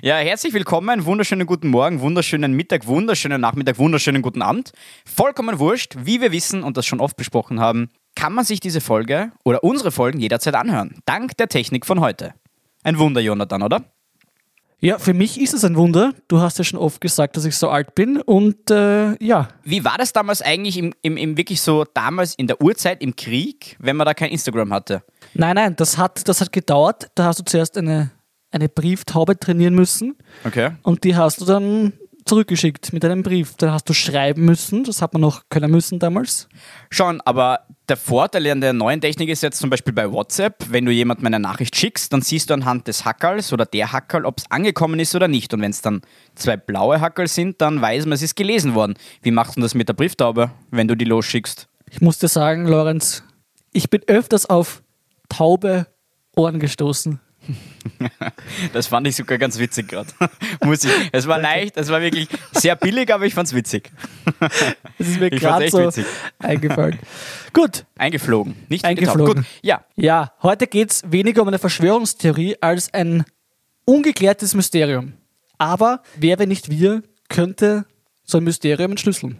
Ja, herzlich willkommen, wunderschönen guten Morgen, wunderschönen Mittag, wunderschönen Nachmittag, wunderschönen guten Abend. Vollkommen wurscht, wie wir wissen und das schon oft besprochen haben, kann man sich diese Folge oder unsere Folgen jederzeit anhören. Dank der Technik von heute. Ein Wunder, Jonathan, oder? Ja, für mich ist es ein Wunder. Du hast ja schon oft gesagt, dass ich so alt bin und äh, ja. Wie war das damals eigentlich im, im, im wirklich so damals in der Urzeit im Krieg, wenn man da kein Instagram hatte? Nein, nein, das hat, das hat gedauert. Da hast du zuerst eine, eine Brieftaube trainieren müssen Okay. und die hast du dann zurückgeschickt mit einem Brief. Da hast du schreiben müssen, das hat man noch können müssen damals. Schon, aber der Vorteil an der neuen Technik ist jetzt zum Beispiel bei WhatsApp, wenn du jemandem eine Nachricht schickst, dann siehst du anhand des Hackerls oder der Hackerl, ob es angekommen ist oder nicht. Und wenn es dann zwei blaue Hackerl sind, dann weiß man, es ist gelesen worden. Wie machst du das mit der Brieftaube, wenn du die losschickst? Ich muss dir sagen, Lorenz, ich bin öfters auf taube Ohren gestoßen. Das fand ich sogar ganz witzig gerade. Muss ich. Es war leicht, es war wirklich sehr billig, aber ich fand's witzig. Das ist mir gerade echt so witzig. eingefallen. Gut, Eingeflogen, nicht Eingeflogen. ja. Ja, heute geht es weniger um eine Verschwörungstheorie als ein ungeklärtes Mysterium. Aber wer, wenn nicht wir, könnte so ein Mysterium entschlüsseln?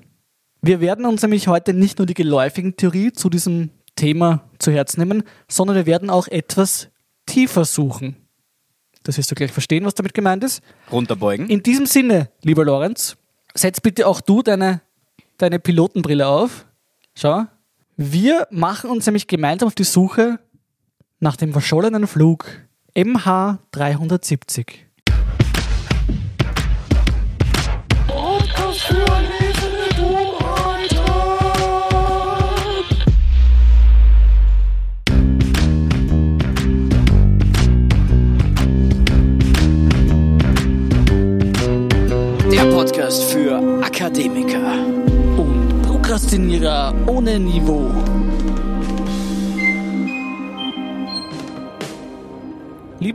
Wir werden uns nämlich heute nicht nur die geläufigen Theorie zu diesem Thema zu Herzen nehmen, sondern wir werden auch etwas tiefer suchen. Das wirst du gleich verstehen, was damit gemeint ist. Runterbeugen. In diesem Sinne, lieber Lorenz, setz bitte auch du deine, deine Pilotenbrille auf. Schau. Wir machen uns nämlich gemeinsam auf die Suche nach dem verschollenen Flug MH370.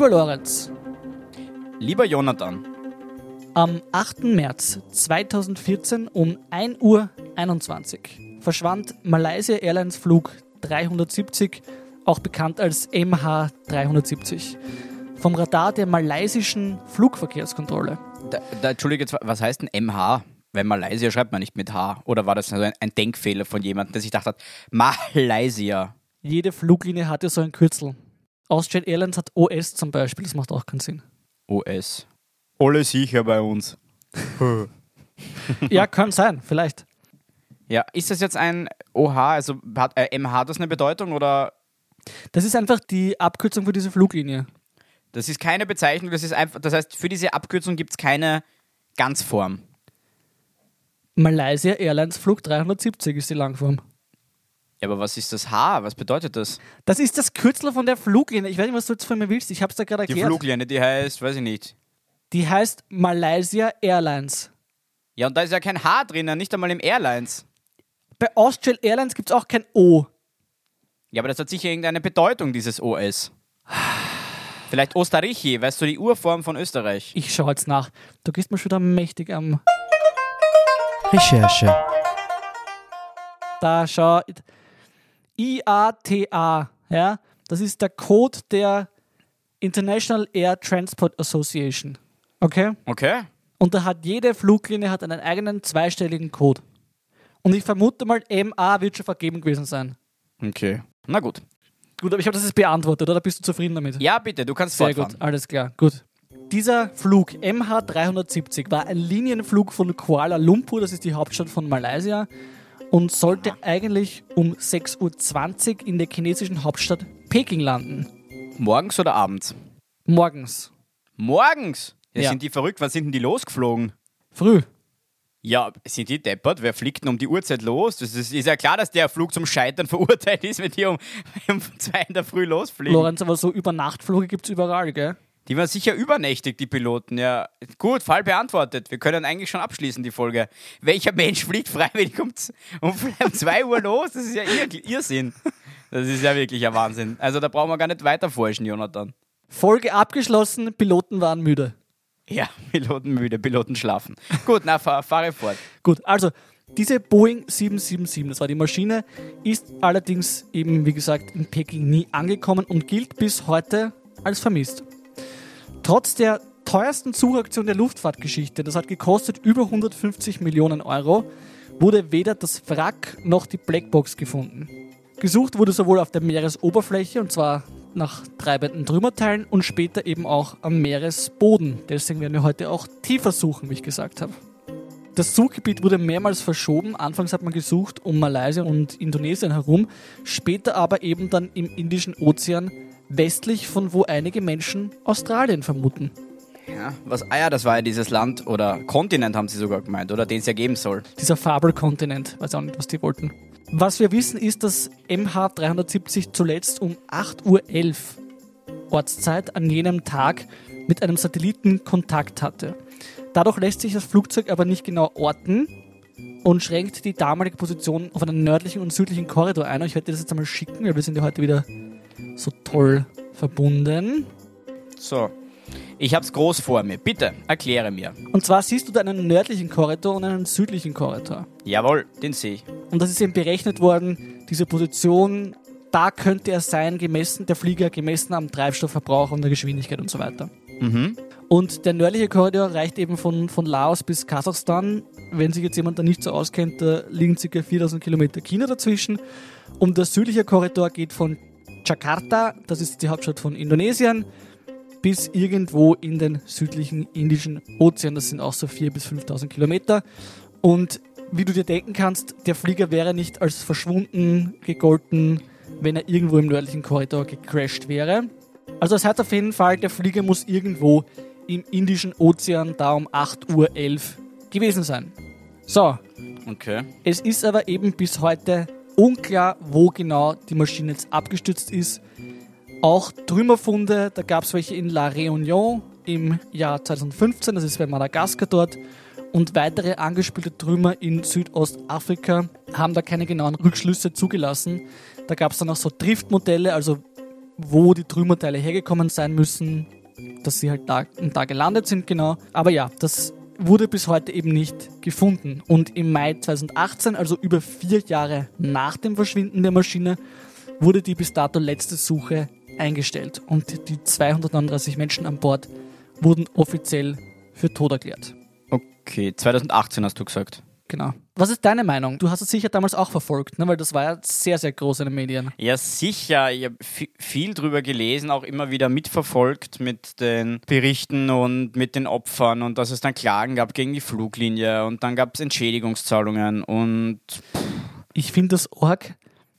Lieber Lorenz, Lieber Jonathan, Am 8. März 2014 um 1 Uhr 21 verschwand Malaysia Airlines Flug 370, auch bekannt als MH370, vom Radar der malaysischen Flugverkehrskontrolle. da, da, Entschuldige, was heißt denn MH? Weil Malaysia schreibt man nicht mit H. Oder war das also ein, ein Denkfehler von jemandem, der sich gedacht hat, Malaysia? Jede Fluglinie hatte so ein Kürzel. Austrian Airlines hat OS zum Beispiel, das macht auch keinen Sinn. OS. Alle sicher bei uns. Ja, kann sein, vielleicht. Ja, ist das jetzt ein OH, also hat äh, MH das eine Bedeutung oder Das ist einfach die Abkürzung für diese Fluglinie. das ist keine Bezeichnung, das ist einfach, das heißt, für diese Abkürzung gibt es keine Ganzform. Malaysia Airlines Flug 370 ist die Langform. Ja, aber was ist das H? Was bedeutet das? Das ist das Kürzel von der Fluglinie. Ich weiß nicht, was du jetzt von mir willst. Ich habe es da gerade Die erklärt. Fluglinie, die heißt, weiß ich nicht. Die heißt Malaysia Airlines. Ja, und da ist ja kein H drinnen, nicht einmal im Airlines. Bei Austrian Airlines gibt es auch kein O. Ja, aber das hat sicher irgendeine Bedeutung, dieses OS. Vielleicht Österreichi, weißt du, die Urform von Österreich. Ich schaue jetzt nach. Du gehst mir schon wieder mächtig am. Recherche. Da schau. IATA. Ja, das ist der Code der International Air Transport Association. Okay? Okay. Und da hat jede Fluglinie hat einen eigenen zweistelligen Code. Und ich vermute mal, MA wird schon vergeben gewesen sein. Okay. Na gut. Gut, aber ich habe das jetzt beantwortet, oder? Bist du zufrieden damit? Ja, bitte, du kannst Sehr fortfahren. gut, alles klar, gut. Dieser Flug MH370 war ein Linienflug von Kuala Lumpur, das ist die Hauptstadt von Malaysia, und sollte eigentlich um 6.20 Uhr in der chinesischen Hauptstadt Peking landen. Morgens oder abends? Morgens. Morgens? Ja, Ja. Sind die verrückt? Wann sind denn die losgeflogen? Früh. Ja, sind die deppert? Wer fliegt denn um die Uhrzeit los? Das ist, ist ja klar, dass der Flug zum Scheitern verurteilt ist, wenn die um, um zwei in der Früh losfliegen. Lorenz, aber so Übernachtflüge gibt es überall, gell? Die waren sicher übernächtig, die Piloten. Ja, gut, Fall beantwortet. Wir können eigentlich schon abschließen, die Folge. Welcher Mensch fliegt freiwillig um, z- um 2 Uhr los? Das ist ja Irr Irrsinn. Das ist ja wirklich ein Wahnsinn. Also da brauchen wir gar nicht weiter forschen, Jonathan. Folge abgeschlossen, Piloten waren müde. Ja, Piloten müde, Piloten schlafen. Gut, na, fahr, fahre fort. Gut, also diese Boeing 777, das war die Maschine, ist allerdings eben, wie gesagt, in Peking nie angekommen und gilt bis heute als vermisst. Trotz der teuersten Suchaktion der Luftfahrtgeschichte, das hat gekostet über 150 Millionen Euro, wurde weder das Wrack noch die Blackbox gefunden. Gesucht wurde sowohl auf der Meeresoberfläche, und zwar nach treibenden Trümmerteilen und später eben auch am Meeresboden. Deswegen werden wir heute auch tiefer suchen, wie ich gesagt habe. Das Suchgebiet wurde mehrmals verschoben. Anfangs hat man gesucht um Malaysia und Indonesien herum, später aber eben dann im Indischen Ozean westlich von wo einige Menschen Australien vermuten. Ja, was, ah ja, das war ja dieses Land oder Kontinent, haben sie sogar gemeint, oder den es ja geben soll. Dieser Fabelkontinent, weiß auch nicht, was die wollten. Was wir wissen, ist, dass MH370 zuletzt um 8.11 Uhr Ortszeit an jenem Tag mit einem Satelliten Kontakt hatte. Dadurch lässt sich das Flugzeug aber nicht genau orten und schränkt die damalige Position auf einen nördlichen und südlichen Korridor ein. Und ich werde dir das jetzt einmal schicken, weil wir sind ja heute wieder so toll verbunden. So, ich hab's groß vor mir. Bitte, erkläre mir. Und zwar siehst du da einen nördlichen Korridor und einen südlichen Korridor. Jawohl, den sehe ich. Und das ist eben berechnet worden, diese Position, da könnte er sein, gemessen, der Flieger gemessen am Treibstoffverbrauch und der Geschwindigkeit und so weiter. Mhm. Und der nördliche Korridor reicht eben von, von Laos bis Kasachstan. Wenn sich jetzt jemand da nicht so auskennt, da liegen ca. 4000 Kilometer China dazwischen. Und der südliche Korridor geht von Jakarta, das ist die Hauptstadt von Indonesien, bis irgendwo in den südlichen Indischen Ozean. Das sind auch so 4.000 bis 5.000 Kilometer. Und wie du dir denken kannst, der Flieger wäre nicht als verschwunden gegolten, wenn er irgendwo im nördlichen Korridor gecrashed wäre. Also das heißt auf jeden Fall, der Flieger muss irgendwo im Indischen Ozean da um 8.11 Uhr gewesen sein. So, Okay. es ist aber eben bis heute unklar, wo genau die Maschine jetzt abgestürzt ist. Auch Trümmerfunde, da gab es welche in La Réunion im Jahr 2015, das ist bei Madagaskar dort. Und weitere angespielte Trümmer in Südostafrika haben da keine genauen Rückschlüsse zugelassen. Da gab es dann auch so Driftmodelle, also wo die Trümmerteile hergekommen sein müssen, dass sie halt da da gelandet sind, genau. Aber ja, das wurde bis heute eben nicht gefunden. Und im Mai 2018, also über vier Jahre nach dem Verschwinden der Maschine, wurde die bis dato letzte Suche eingestellt und die 239 Menschen an Bord wurden offiziell für tot erklärt. Okay, 2018 hast du gesagt. Genau. Was ist deine Meinung? Du hast es sicher damals auch verfolgt, ne? weil das war ja sehr, sehr groß in den Medien. Ja, sicher. Ich habe viel drüber gelesen, auch immer wieder mitverfolgt mit den Berichten und mit den Opfern und dass es dann Klagen gab gegen die Fluglinie und dann gab es Entschädigungszahlungen und Ich finde das Org,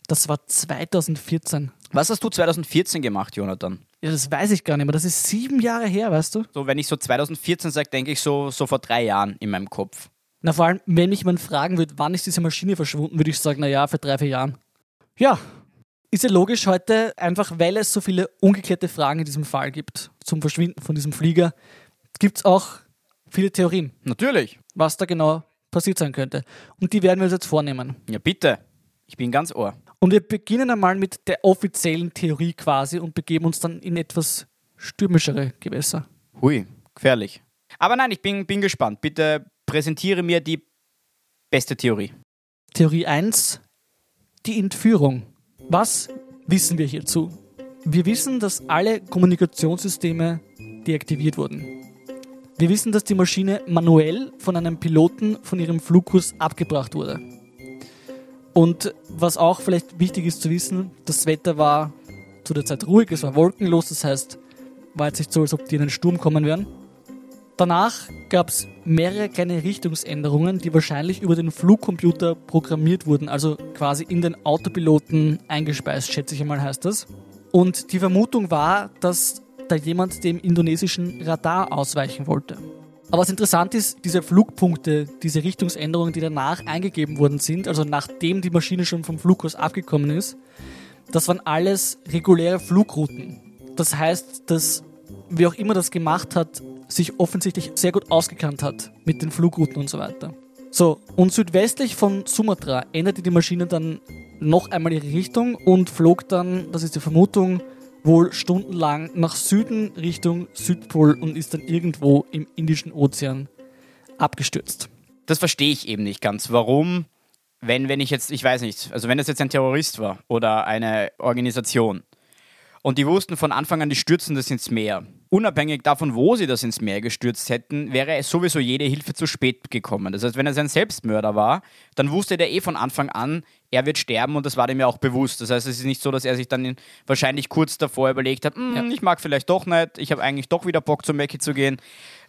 das war 2014. was hast du 2014 gemacht, Jonathan? Ja, das weiß ich gar nicht mehr. Das ist sieben Jahre her, weißt du? So, wenn ich so 2014 sage, denke ich so, so vor drei Jahren in meinem Kopf. Na, vor allem, wenn mich jemand fragen würde, wann ist diese Maschine verschwunden, würde ich sagen, na ja, für drei, vier Jahren. Ja, ist ja logisch heute, einfach weil es so viele ungeklärte Fragen in diesem Fall gibt, zum Verschwinden von diesem Flieger, gibt es auch viele Theorien, Natürlich. was da genau passiert sein könnte. Und die werden wir uns jetzt vornehmen. Ja, bitte. Ich bin ganz ohr. Und wir beginnen einmal mit der offiziellen Theorie quasi und begeben uns dann in etwas stürmischere Gewässer. Hui, gefährlich. Aber nein, ich bin, bin gespannt. Bitte präsentiere mir die beste Theorie. Theorie 1, die Entführung. Was wissen wir hierzu? Wir wissen, dass alle Kommunikationssysteme deaktiviert wurden. Wir wissen, dass die Maschine manuell von einem Piloten von ihrem Flugkurs abgebracht wurde. Und was auch vielleicht wichtig ist zu wissen, das Wetter war zu der Zeit ruhig, es war wolkenlos, das heißt, war jetzt nicht so, als ob die in einen Sturm kommen wären. Danach gab es mehrere kleine Richtungsänderungen, die wahrscheinlich über den Flugcomputer programmiert wurden, also quasi in den Autopiloten eingespeist, schätze ich einmal heißt das. Und die Vermutung war, dass da jemand dem indonesischen Radar ausweichen wollte. Aber was interessant ist, diese Flugpunkte, diese Richtungsänderungen, die danach eingegeben worden sind, also nachdem die Maschine schon vom Flugkurs abgekommen ist, das waren alles reguläre Flugrouten. Das heißt, dass wer auch immer das gemacht hat, sich offensichtlich sehr gut ausgekannt hat mit den Flugrouten und so weiter. So, und südwestlich von Sumatra änderte die Maschine dann noch einmal ihre Richtung und flog dann, das ist die Vermutung, wohl stundenlang nach Süden Richtung Südpol und ist dann irgendwo im Indischen Ozean abgestürzt. Das verstehe ich eben nicht ganz. Warum, wenn, wenn ich jetzt, ich weiß nicht, also wenn das jetzt ein Terrorist war oder eine Organisation Und die wussten von Anfang an, die stürzen das ins Meer. Unabhängig davon, wo sie das ins Meer gestürzt hätten, wäre sowieso jede Hilfe zu spät gekommen. Das heißt, wenn es ein Selbstmörder war, dann wusste der eh von Anfang an, er wird sterben und das war dem ja auch bewusst. Das heißt, es ist nicht so, dass er sich dann wahrscheinlich kurz davor überlegt hat, hm, ja. ich mag vielleicht doch nicht, ich habe eigentlich doch wieder Bock zum Mackie zu gehen.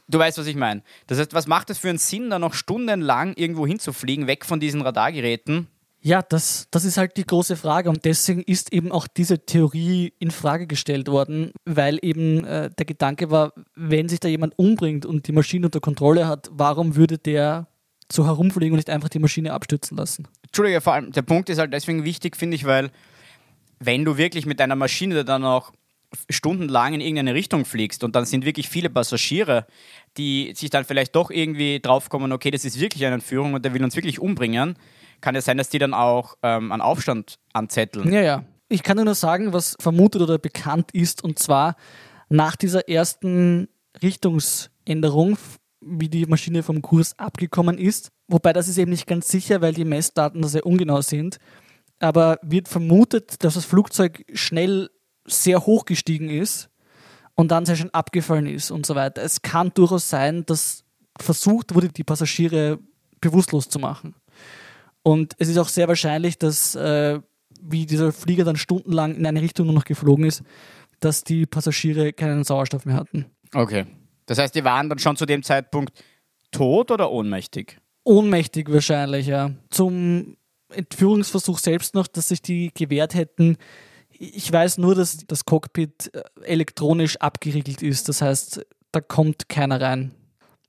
Du weißt, was ich meine. Das heißt, was macht es für einen Sinn, da noch stundenlang irgendwo hinzufliegen, weg von diesen Radargeräten? Ja, das, das ist halt die große Frage und deswegen ist eben auch diese Theorie in Frage gestellt worden, weil eben äh, der Gedanke war, wenn sich da jemand umbringt und die Maschine unter Kontrolle hat, warum würde der so herumfliegen und nicht einfach die Maschine abstürzen lassen? Entschuldige, vor allem der Punkt ist halt deswegen wichtig, finde ich, weil wenn du wirklich mit deiner Maschine dann auch stundenlang in irgendeine Richtung fliegst und dann sind wirklich viele Passagiere, die sich dann vielleicht doch irgendwie draufkommen, okay, das ist wirklich eine Entführung und der will uns wirklich umbringen, kann es sein, dass die dann auch ähm, einen Aufstand anzetteln. Ja, ja. Ich kann nur sagen, was vermutet oder bekannt ist, und zwar nach dieser ersten Richtungsänderung, wie die Maschine vom Kurs abgekommen ist. Wobei das ist eben nicht ganz sicher, weil die Messdaten da sehr ungenau sind. Aber wird vermutet, dass das Flugzeug schnell sehr hoch gestiegen ist und dann sehr schön abgefallen ist und so weiter. Es kann durchaus sein, dass versucht wurde, die Passagiere bewusstlos zu machen. Und es ist auch sehr wahrscheinlich, dass, äh, wie dieser Flieger dann stundenlang in eine Richtung nur noch geflogen ist, dass die Passagiere keinen Sauerstoff mehr hatten. Okay. Das heißt, die waren dann schon zu dem Zeitpunkt tot oder ohnmächtig? Ohnmächtig wahrscheinlich, ja. Zum Entführungsversuch selbst noch, dass sich die gewehrt hätten, ich weiß nur, dass das Cockpit äh, elektronisch abgeriegelt ist. Das heißt, da kommt keiner rein.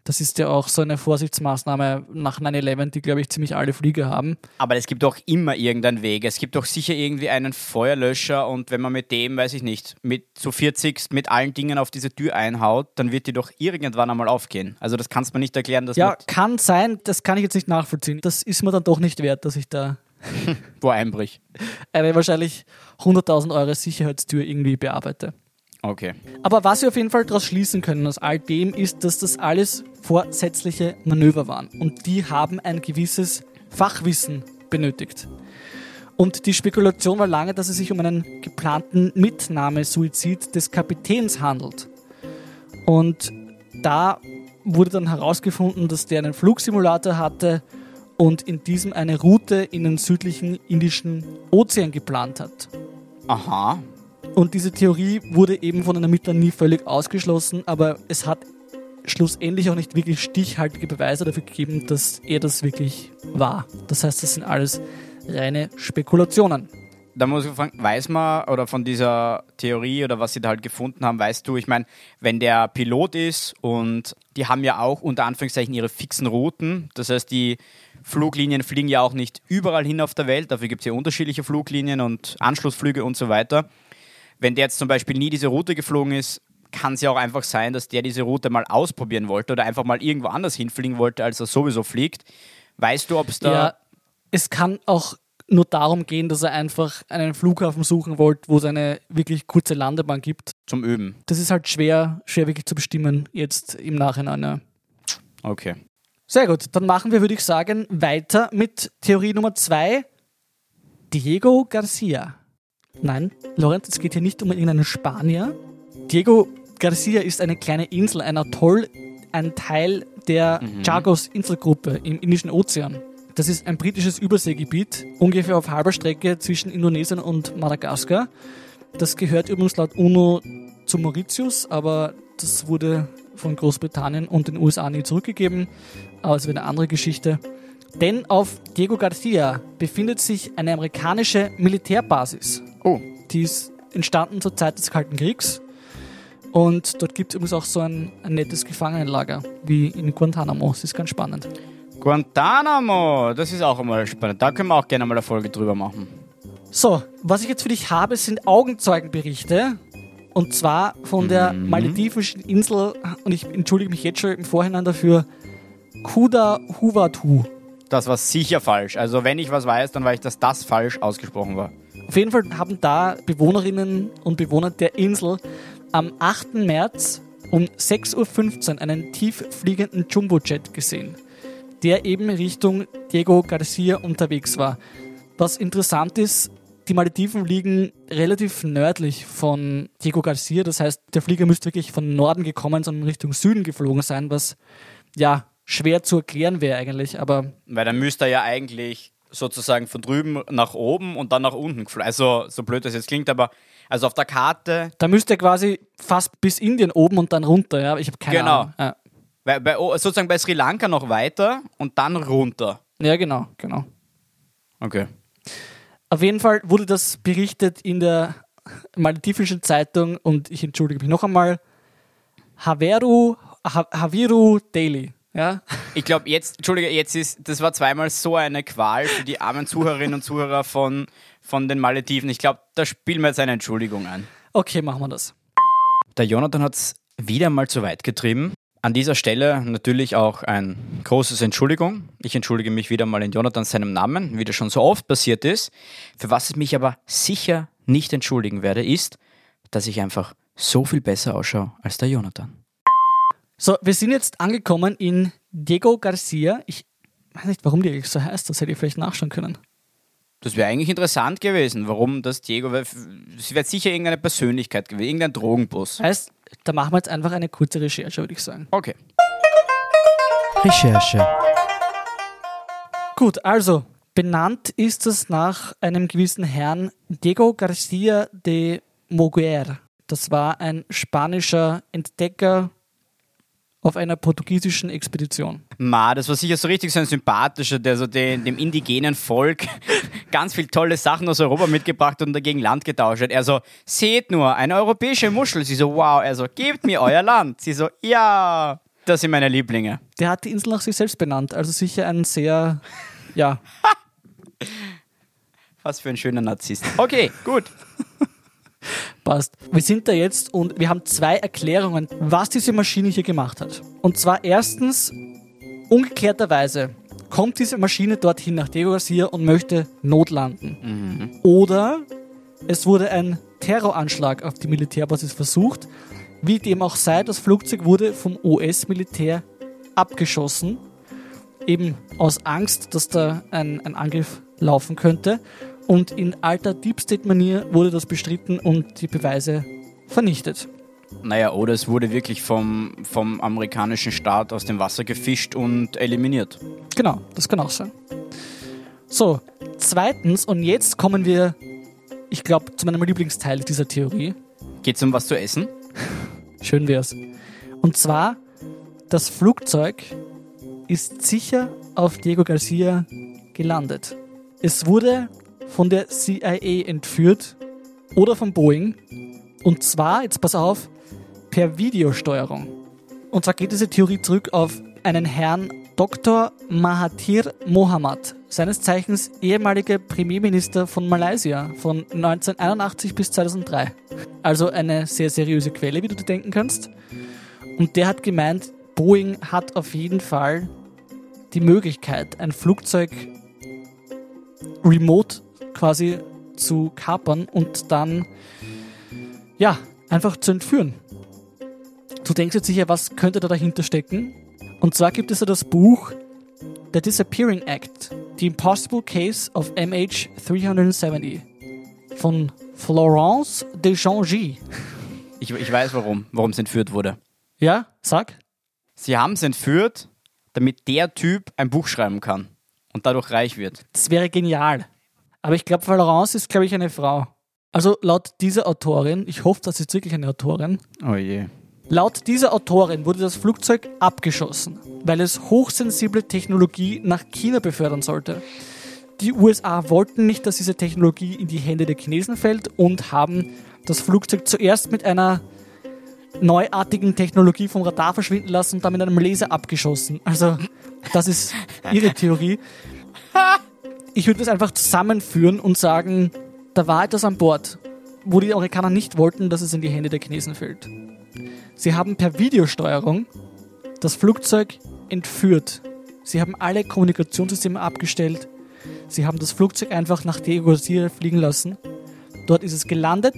Das ist ja auch so eine Vorsichtsmaßnahme nach 9-11, die, glaube ich, ziemlich alle Flieger haben. Aber es gibt doch immer irgendeinen Weg. Es gibt doch sicher irgendwie einen Feuerlöscher und wenn man mit dem, weiß ich nicht, mit so 40 mit allen Dingen auf diese Tür einhaut, dann wird die doch irgendwann einmal aufgehen. Also das kannst du mir nicht erklären. Dass ja, kann sein. Das kann ich jetzt nicht nachvollziehen. Das ist mir dann doch nicht wert, dass ich da Wo einbrich. Eine wahrscheinlich 100.000 Euro Sicherheitstür irgendwie bearbeite. Okay. Aber was wir auf jeden Fall daraus schließen können aus all dem ist, dass das alles vorsätzliche Manöver waren. Und die haben ein gewisses Fachwissen benötigt. Und die Spekulation war lange, dass es sich um einen geplanten Mitnahmesuizid des Kapitäns handelt. Und da wurde dann herausgefunden, dass der einen Flugsimulator hatte und in diesem eine Route in den südlichen Indischen Ozean geplant hat. Aha. Und diese Theorie wurde eben von den Ermittlern nie völlig ausgeschlossen, aber es hat schlussendlich auch nicht wirklich stichhaltige Beweise dafür gegeben, dass er das wirklich war. Das heißt, das sind alles reine Spekulationen. Da muss ich fragen, weiß man oder von dieser Theorie oder was sie da halt gefunden haben, weißt du, ich meine, wenn der Pilot ist und die haben ja auch unter Anführungszeichen ihre fixen Routen, das heißt, die Fluglinien fliegen ja auch nicht überall hin auf der Welt, dafür gibt es ja unterschiedliche Fluglinien und Anschlussflüge und so weiter. Wenn der jetzt zum Beispiel nie diese Route geflogen ist, kann es ja auch einfach sein, dass der diese Route mal ausprobieren wollte oder einfach mal irgendwo anders hinfliegen wollte, als er sowieso fliegt. Weißt du, ob es da. Ja, es kann auch nur darum gehen, dass er einfach einen Flughafen suchen wollte, wo es eine wirklich kurze Landebahn gibt. Zum Üben. Das ist halt schwer, schwer wirklich zu bestimmen, jetzt im Nachhinein. Ja. Okay. Sehr gut, dann machen wir, würde ich sagen, weiter mit Theorie Nummer zwei. Diego Garcia. Nein, Lorenz, es geht hier nicht um irgendeinen Spanier. Diego Garcia ist eine kleine Insel, ein Atoll, ein Teil der mhm. Chagos Inselgruppe im Indischen Ozean. Das ist ein britisches Überseegebiet, ungefähr auf halber Strecke zwischen Indonesien und Madagaskar. Das gehört übrigens laut UNO zu Mauritius, aber das wurde von Großbritannien und den USA nie zurückgegeben aber es wird eine andere Geschichte. Denn auf Diego Garcia befindet sich eine amerikanische Militärbasis. Oh. Die ist entstanden zur Zeit des Kalten Kriegs. Und dort gibt es übrigens auch so ein, ein nettes Gefangenenlager, wie in Guantanamo. Das ist ganz spannend. Guantanamo, das ist auch immer spannend. Da können wir auch gerne mal eine Folge drüber machen. So, was ich jetzt für dich habe, sind Augenzeugenberichte. Und zwar von der mhm. maledivischen Insel, und ich entschuldige mich jetzt schon im Vorhinein dafür, Kuda Huvatu. Das war sicher falsch. Also wenn ich was weiß, dann weiß ich, dass das falsch ausgesprochen war. Auf jeden Fall haben da Bewohnerinnen und Bewohner der Insel am 8. März um 6.15 Uhr einen tieffliegenden Jumbojet gesehen, der eben Richtung Diego Garcia unterwegs war. Was interessant ist, die Malediven liegen relativ nördlich von Diego Garcia. Das heißt, der Flieger müsste wirklich von Norden gekommen, sondern Richtung Süden geflogen sein, was ja schwer zu erklären wäre eigentlich. Aber Weil dann müsste er ja eigentlich sozusagen von drüben nach oben und dann nach unten geflogen. Also, so blöd das jetzt klingt, aber also auf der Karte, da müsste quasi fast bis Indien oben und dann runter. Ja, ich habe keine Genau. Ahnung. Ja. bei, bei, sozusagen bei Sri Lanka noch weiter und dann runter. ja, genau, genau. Okay. Auf jeden Fall wurde das berichtet in der maledivischen Zeitung und ich entschuldige mich noch einmal. Haveru, ha Haviru Daily. Ja? Ich glaube, jetzt, Entschuldige, jetzt ist, das war zweimal so eine Qual für die armen Zuhörerinnen und Zuhörer von, von den Malediven. Ich glaube, da spielen wir jetzt eine Entschuldigung ein. Okay, machen wir das. Der Jonathan hat es wieder mal zu weit getrieben. An dieser Stelle natürlich auch ein großes Entschuldigung. Ich entschuldige mich wieder mal in Jonathan seinem Namen, wie das schon so oft passiert ist. Für was ich mich aber sicher nicht entschuldigen werde, ist, dass ich einfach so viel besser ausschaue als der Jonathan. So, wir sind jetzt angekommen in Diego Garcia. Ich weiß nicht, warum die eigentlich so heißt. Das hätte ich vielleicht nachschauen können. Das wäre eigentlich interessant gewesen, warum das Diego, weil es wird sicher irgendeine Persönlichkeit gewesen, irgendein Drogenboss. Heißt, da machen wir jetzt einfach eine kurze Recherche, würde ich sagen. Okay. Recherche. Gut, also benannt ist es nach einem gewissen Herrn Diego Garcia de Moguer. Das war ein spanischer Entdecker auf einer portugiesischen Expedition. Ma, das war sicher so richtig so ein sympathischer, der so den, dem indigenen Volk ganz viel tolle Sachen aus Europa mitgebracht und dagegen Land getauscht hat. Er so, seht nur, eine europäische Muschel. Sie so, wow. Er so, gebt mir euer Land. Sie so, ja. Das sind meine Lieblinge. Der hat die Insel nach sich selbst benannt, also sicher ein sehr, ja, Was für ein schöner Narzisst. Okay, gut. Passt. Wir sind da jetzt und wir haben zwei Erklärungen, was diese Maschine hier gemacht hat. Und zwar erstens, ungeklärterweise kommt diese Maschine dorthin nach Diego Garcia und möchte notlanden. Oder es wurde ein Terroranschlag auf die Militärbasis versucht. Wie dem auch sei, das Flugzeug wurde vom US-Militär abgeschossen. Eben aus Angst, dass da ein, ein Angriff laufen könnte. Und in alter Deep State-Manier wurde das bestritten und die Beweise vernichtet. Naja, oder es wurde wirklich vom, vom amerikanischen Staat aus dem Wasser gefischt und eliminiert. Genau, das kann auch sein. So, zweitens, und jetzt kommen wir, ich glaube, zu meinem Lieblingsteil dieser Theorie. Geht's um was zu essen? Schön wär's. Und zwar, das Flugzeug ist sicher auf Diego Garcia gelandet. Es wurde von der CIA entführt oder von Boeing. Und zwar, jetzt pass auf, per Videosteuerung. Und zwar geht diese Theorie zurück auf einen Herrn Dr. Mahathir Mohamad, seines Zeichens ehemaliger Premierminister von Malaysia von 1981 bis 2003. Also eine sehr seriöse Quelle, wie du dir denken kannst. Und der hat gemeint, Boeing hat auf jeden Fall die Möglichkeit, ein Flugzeug remote quasi zu kapern und dann, ja, einfach zu entführen. Du denkst jetzt sicher, was könnte da dahinter stecken? Und zwar gibt es ja das Buch The Disappearing Act, The Impossible Case of MH370 von Florence de Jongy. Ich, ich weiß warum, warum es entführt wurde. Ja, sag. Sie haben es entführt, damit der Typ ein Buch schreiben kann und dadurch reich wird. Das wäre genial. Aber ich glaube, Florence ist, glaube ich, eine Frau. Also laut dieser Autorin, ich hoffe, das ist wirklich eine Autorin, Oh je. Laut dieser Autorin wurde das Flugzeug abgeschossen, weil es hochsensible Technologie nach China befördern sollte. Die USA wollten nicht, dass diese Technologie in die Hände der Chinesen fällt und haben das Flugzeug zuerst mit einer neuartigen Technologie vom Radar verschwinden lassen und dann mit einem Laser abgeschossen. Also, das ist ihre Theorie. Ich würde das einfach zusammenführen und sagen, da war etwas an Bord, wo die Amerikaner nicht wollten, dass es in die Hände der Chinesen fällt. Sie haben per Videosteuerung das Flugzeug entführt. Sie haben alle Kommunikationssysteme abgestellt. Sie haben das Flugzeug einfach nach Diego Garcia fliegen lassen. Dort ist es gelandet.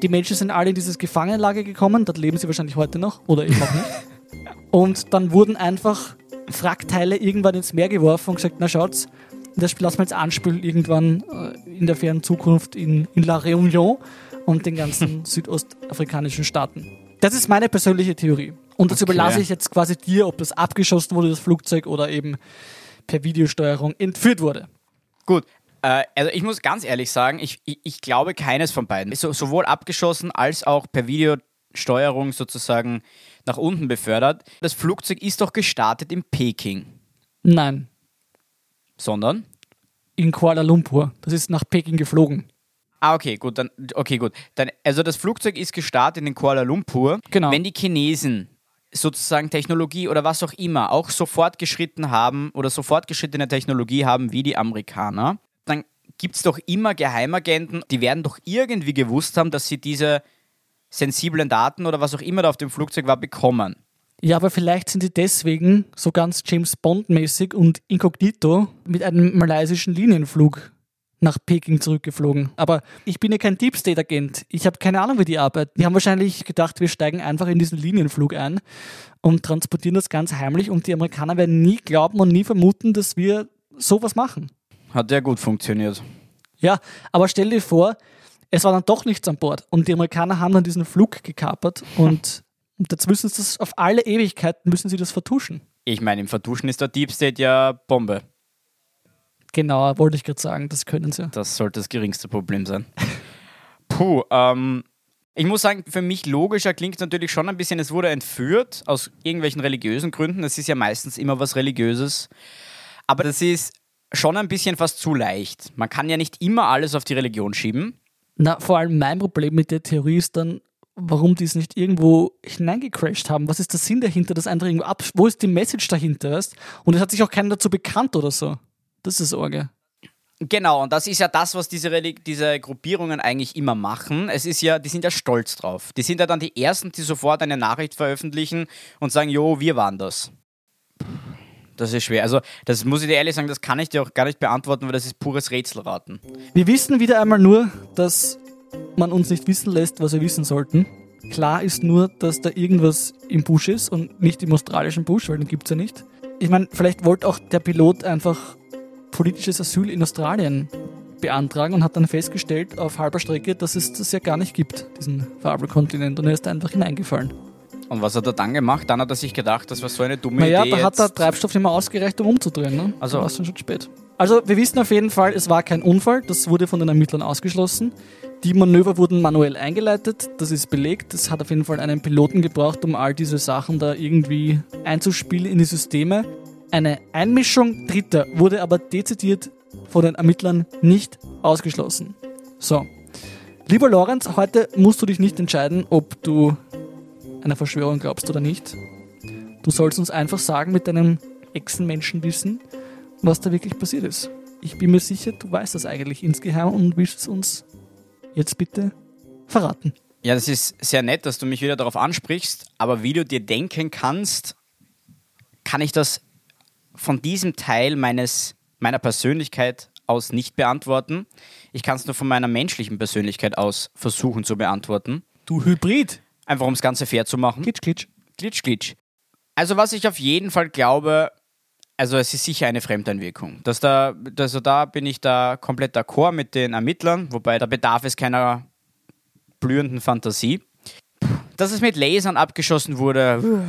Die Menschen sind alle in dieses Gefangenenlager gekommen. Dort leben sie wahrscheinlich heute noch oder eben auch nicht. Und dann wurden einfach Wrackteile irgendwann ins Meer geworfen und gesagt, na schaut's, das lassen wir jetzt anspülen irgendwann äh, in der fernen Zukunft in, in La Réunion und den ganzen südostafrikanischen Staaten. Das ist meine persönliche Theorie. Und das Okay. überlasse ich jetzt quasi dir, ob das abgeschossen wurde, das Flugzeug, oder eben per Videosteuerung entführt wurde. Gut. Äh, also ich muss ganz ehrlich sagen, ich, ich, ich glaube keines von beiden. So, sowohl abgeschossen als auch per Videosteuerung sozusagen nach unten befördert. Das Flugzeug ist doch gestartet in Peking, Nein, sondern in Kuala Lumpur. Das ist nach Peking geflogen. Ah, okay, gut, dann, okay, gut. Dann, also das Flugzeug ist gestartet in Kuala Lumpur. Genau. Wenn die Chinesen sozusagen Technologie oder was auch immer auch so fortgeschritten haben oder so fortgeschrittene Technologie haben wie die Amerikaner, dann gibt es doch immer Geheimagenten, die werden doch irgendwie gewusst haben, dass sie diese sensiblen Daten oder was auch immer da auf dem Flugzeug war, bekommen. Ja, aber vielleicht sind die deswegen so ganz James Bond-mäßig und inkognito mit einem malaysischen Linienflug nach Peking zurückgeflogen. Aber ich bin ja kein Deep State-Agent. Ich habe keine Ahnung, wie die arbeiten. Die haben wahrscheinlich gedacht, wir steigen einfach in diesen Linienflug ein und transportieren das ganz heimlich und die Amerikaner werden nie glauben und nie vermuten, dass wir sowas machen. Hat ja gut funktioniert. Ja, aber stell dir vor, es war dann doch nichts an Bord und die Amerikaner haben dann diesen Flug gekapert und, und jetzt müssen sie das auf alle Ewigkeiten müssen sie das vertuschen. Ich meine, im Vertuschen ist der Deep State ja Bombe. Genau, wollte ich gerade sagen, das können sie. Das sollte das geringste Problem sein. Puh, ähm, ich muss sagen, für mich logischer klingt es natürlich schon ein bisschen, es wurde entführt aus irgendwelchen religiösen Gründen. Es ist ja meistens immer was Religiöses. Aber das ist schon ein bisschen fast zu leicht. Man kann ja nicht immer alles auf die Religion schieben. Na, vor allem mein Problem mit der Theorie ist dann, warum die es nicht irgendwo hineingecrashed haben. Was ist der Sinn dahinter, das einfach irgendwo ab... Wo ist die Message dahinter? Und es hat sich auch keiner dazu bekannt oder so. Das ist Orge. Genau, und das ist ja das, was diese, diese Gruppierungen eigentlich immer machen. Es ist ja, die sind ja stolz drauf. Die sind ja dann die Ersten, die sofort eine Nachricht veröffentlichen und sagen, jo, wir waren das. Das ist schwer. Also, das muss ich dir ehrlich sagen, das kann ich dir auch gar nicht beantworten, weil das ist pures Rätselraten. Wir wissen wieder einmal nur, dass man uns nicht wissen lässt, was wir wissen sollten. Klar ist nur, dass da irgendwas im Busch ist und nicht im australischen Busch, weil den gibt es ja nicht. Ich meine, vielleicht wollte auch der Pilot einfach politisches Asyl in Australien beantragen und hat dann festgestellt auf halber Strecke, dass es das ja gar nicht gibt, diesen Fabelkontinent. Und er ist da einfach hineingefallen. Und was hat er dann gemacht? Dann hat er sich gedacht, das war so eine dumme Naja, Idee. da hat der. Treibstoff nicht mehr ausgereicht, um umzudrehen. Ne? Also- war es schon spät. Also, wir wissen auf jeden Fall, es war kein Unfall. Das wurde von den Ermittlern ausgeschlossen. Die Manöver wurden manuell eingeleitet. Das ist belegt. Es hat auf jeden Fall einen Piloten gebraucht, um all diese Sachen da irgendwie einzuspielen in die Systeme. Eine Einmischung Dritter wurde aber dezidiert von den Ermittlern nicht ausgeschlossen. So. Lieber Lorenz, heute musst du dich nicht entscheiden, ob du einer Verschwörung glaubst oder nicht. Du sollst uns einfach sagen mit deinem Echsenmenschenwissen, was da wirklich passiert ist. Ich bin mir sicher, du weißt das eigentlich insgeheim und willst es uns jetzt bitte verraten. Ja, das ist sehr nett, dass du mich wieder darauf ansprichst, aber wie du dir denken kannst, kann ich das von diesem Teil meines, meiner Persönlichkeit aus nicht beantworten. Ich kann es nur von meiner menschlichen Persönlichkeit aus versuchen zu beantworten. Du Hybrid! Einfach um das Ganze fair zu machen. Klitsch, klitsch. Glitsch, glitsch. Also was ich auf jeden Fall glaube, also es ist sicher eine Fremdeinwirkung. Dass da, also da bin ich da komplett d'accord mit den Ermittlern, wobei da bedarf es keiner blühenden Fantasie. Dass es mit Lasern abgeschossen wurde,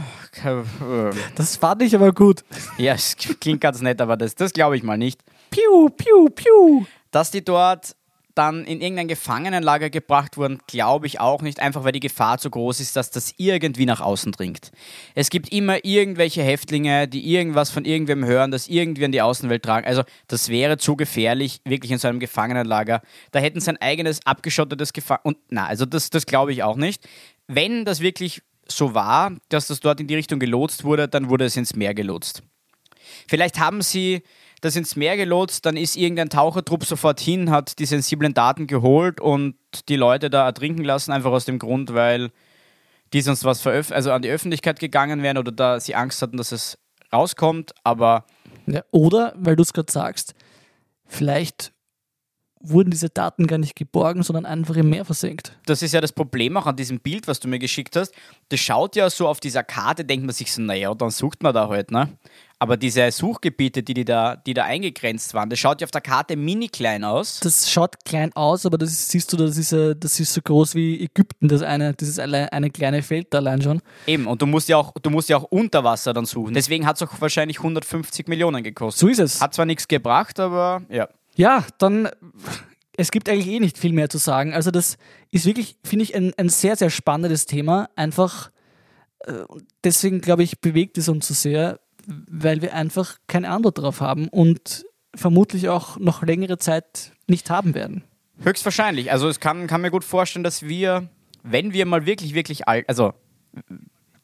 Das fand ich aber gut. ja, es klingt ganz nett, aber das, das glaube ich mal nicht. Piu, piu, piu. Dass die dort dann in irgendein Gefangenenlager gebracht wurden, glaube ich auch nicht, einfach weil die Gefahr zu groß ist, dass das irgendwie nach außen dringt. Es gibt immer irgendwelche Häftlinge, die irgendwas von irgendwem hören, das irgendwie an die Außenwelt tragen. Also das wäre zu gefährlich, wirklich in so einem Gefangenenlager. Da hätten sie ein eigenes abgeschottetes Gefangen... Und na, also das, das glaube ich auch nicht. Wenn das wirklich so war, dass das dort in die Richtung gelotst wurde, dann wurde es ins Meer gelotst. Vielleicht haben sie das ins Meer gelotst, dann ist irgendein Tauchertrupp sofort hin, hat die sensiblen Daten geholt und die Leute da ertrinken lassen, einfach aus dem Grund, weil die sonst was veröf also an die Öffentlichkeit gegangen wären oder da sie Angst hatten, dass es rauskommt. Aber Ja, oder, weil du es gerade sagst, vielleicht wurden diese Daten gar nicht geborgen, sondern einfach im Meer versenkt. das ist ja das Problem auch an diesem Bild, was du mir geschickt hast. Das schaut ja so auf dieser Karte, denkt man sich so, naja, dann sucht man da halt, ne? Aber diese Suchgebiete, die, die, da, die da eingegrenzt waren, das schaut ja auf der Karte mini klein aus. Das schaut klein aus, aber das ist, siehst du, das ist, äh, das ist so groß wie Ägypten, das eine, dieses eine, eine kleine Feld allein schon. Eben, und du musst ja auch, du musst ja auch unter Wasser dann suchen. Deswegen hat es auch wahrscheinlich 150 Millionen gekostet. So ist es. Hat zwar nichts gebracht, aber ja. Ja, dann, es gibt eigentlich eh nicht viel mehr zu sagen. Also das ist wirklich, finde ich, ein, ein sehr, sehr spannendes Thema. Einfach, äh, deswegen glaube ich, bewegt es uns so sehr, weil wir einfach keine Antwort darauf haben und vermutlich auch noch längere Zeit nicht haben werden. Höchstwahrscheinlich. Also es kann, kann mir gut vorstellen, dass wir, wenn wir mal wirklich, wirklich alt, also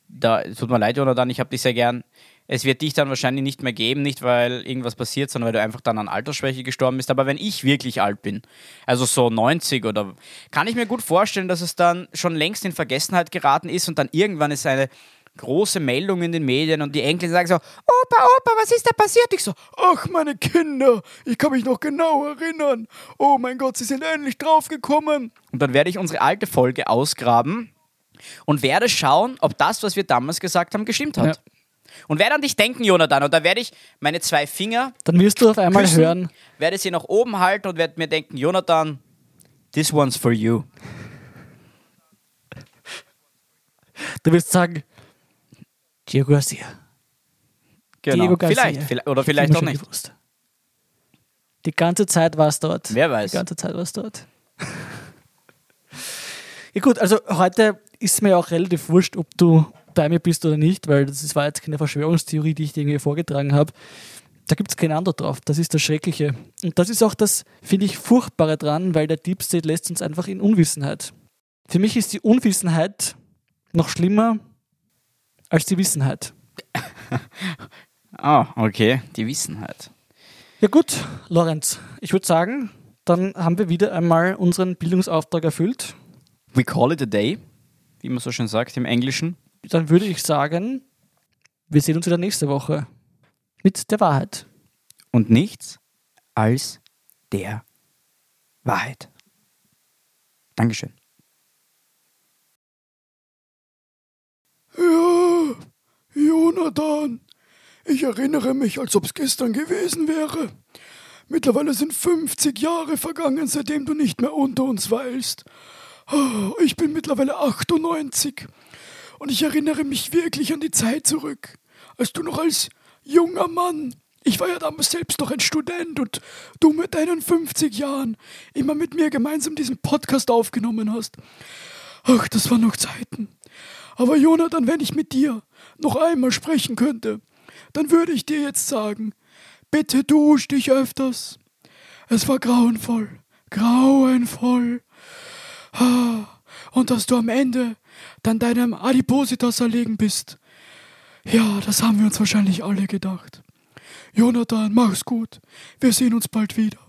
da tut mir leid, Jonathan, ich habe dich sehr gern. Es wird dich dann wahrscheinlich nicht mehr geben, nicht weil irgendwas passiert, sondern weil du einfach dann an Altersschwäche gestorben bist. Aber wenn ich wirklich alt bin, also so 90 oder, kann ich mir gut vorstellen, dass es dann schon längst in Vergessenheit geraten ist und dann irgendwann ist eine große Meldung in den Medien und die Enkel sagen so, Opa, Opa, was ist da passiert? Ich so, ach meine Kinder, ich kann mich noch genau erinnern. Oh mein Gott, sie sind endlich draufgekommen. Und dann werde ich unsere alte Folge ausgraben und werde schauen, ob das, was wir damals gesagt haben, gestimmt hat. Ja. Und werde an dich denken, Jonathan, und da werde ich meine zwei Finger, Dann wirst du auf einmal küssen, hören, werde sie nach oben halten und werde mir denken, Jonathan, this one's for you. du wirst sagen, Diego Garcia. Genau. Diego Garcia. Vielleicht, vielleicht oder Ich vielleicht auch nicht. gewusst. Die ganze Zeit war es dort. Wer weiß. Die ganze Zeit war es dort. ja gut, also heute ist mir auch relativ wurscht, ob du bei mir bist oder nicht, weil das war jetzt keine Verschwörungstheorie, die ich dir irgendwie vorgetragen habe. Da gibt es keine Antwort drauf. Das ist das Schreckliche. Und das ist auch das, finde ich, Furchtbare dran, weil der Deep State lässt uns einfach in Unwissenheit. Für mich ist die Unwissenheit noch schlimmer als die Wissenheit. Ah, okay, die Wissenheit. Ja gut, Lorenz, ich würde sagen, dann haben wir wieder einmal unseren Bildungsauftrag erfüllt. We call it a day, wie man so schön sagt im Englischen. Dann würde ich sagen, wir sehen uns wieder nächste Woche mit der Wahrheit. Und nichts als der Wahrheit. Dankeschön. Ja, Jonathan, ich erinnere mich, als ob es gestern gewesen wäre. Mittlerweile sind 50 Jahre vergangen, seitdem du nicht mehr unter uns weilst. Oh, Ich bin mittlerweile 98 und ich erinnere mich wirklich an die Zeit zurück, als du noch als junger Mann, ich war ja damals selbst noch ein Student und du mit deinen 50 Jahren immer mit mir gemeinsam diesen Podcast aufgenommen hast. Ach, das waren noch Zeiten. Aber Jonathan, wenn ich mit dir noch einmal sprechen könnte, dann würde ich dir jetzt sagen, bitte dusch dich öfters. Es war grauenvoll, grauenvoll. Und dass du am Ende dann deinem Adipositas erlegen bist. Ja, das haben wir uns wahrscheinlich alle gedacht. Jonathan, mach's gut. Wir sehen uns bald wieder.